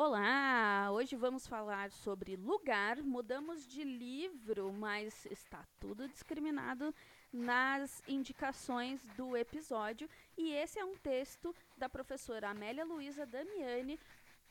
Olá! Hoje vamos falar sobre lugar. Mudamos de livro, mas está tudo discriminado nas indicações do episódio. E esse é um texto da professora Amélia Luísa Damiani,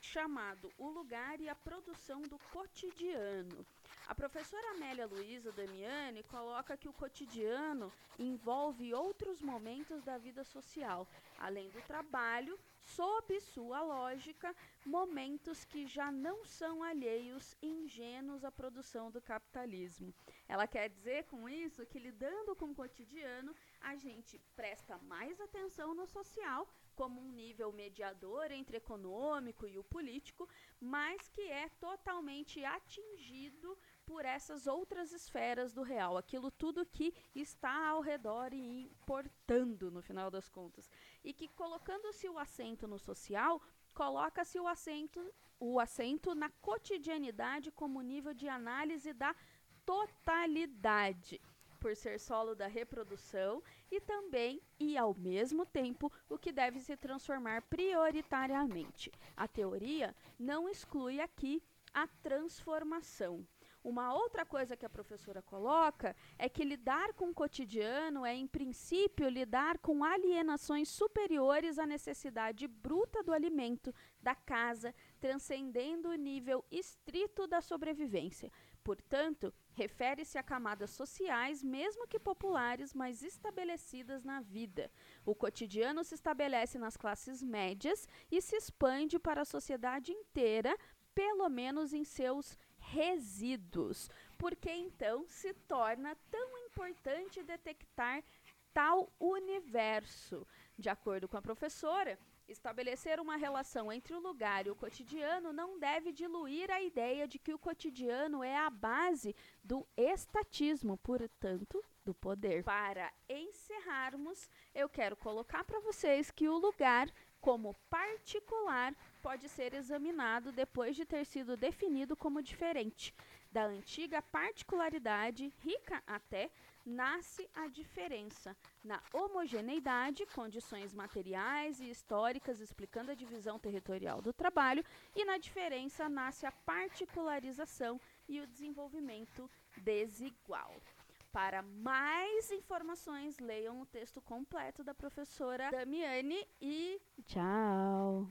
chamado O Lugar e a Produção do Cotidiano. A professora Amélia Luísa Damiani coloca que o cotidiano envolve outros momentos da vida social, além do trabalho, sob sua lógica, momentos que já não são alheios ingênuos à produção do capitalismo. Ela quer dizer com isso que lidando com o cotidiano, a gente presta mais atenção no social como um nível mediador entre econômico e o político, mas que é totalmente atingido por essas outras esferas do real, aquilo tudo que está ao redor e importando no final das contas. E que colocando-se o acento no social, coloca-se o acento, o acento na cotidianidade como nível de análise da totalidade por ser solo da reprodução e também e ao mesmo tempo o que deve se transformar prioritariamente. A teoria não exclui aqui a transformação. Uma outra coisa que a professora coloca é que lidar com o cotidiano é, em princípio, lidar com alienações superiores à necessidade bruta do alimento, da casa, transcendendo o nível estrito da sobrevivência. Portanto, refere-se a camadas sociais, mesmo que populares, mas estabelecidas na vida. O cotidiano se estabelece nas classes médias e se expande para a sociedade inteira, pelo menos em seus resíduos. Porque então se torna tão importante detectar tal universo. De acordo com a professora, Estabelecer uma relação entre o lugar e o cotidiano não deve diluir a ideia de que o cotidiano é a base do estatismo, portanto, do poder. Para encerrarmos, eu quero colocar para vocês que o lugar, como particular, pode ser examinado depois de ter sido definido como diferente. Da antiga particularidade, rica até, nasce a diferença. Na homogeneidade, condições materiais e históricas explicando a divisão territorial do trabalho, e na diferença nasce a particularização e o desenvolvimento desigual. Para mais informações, leiam o texto completo da professora Damiani e tchau!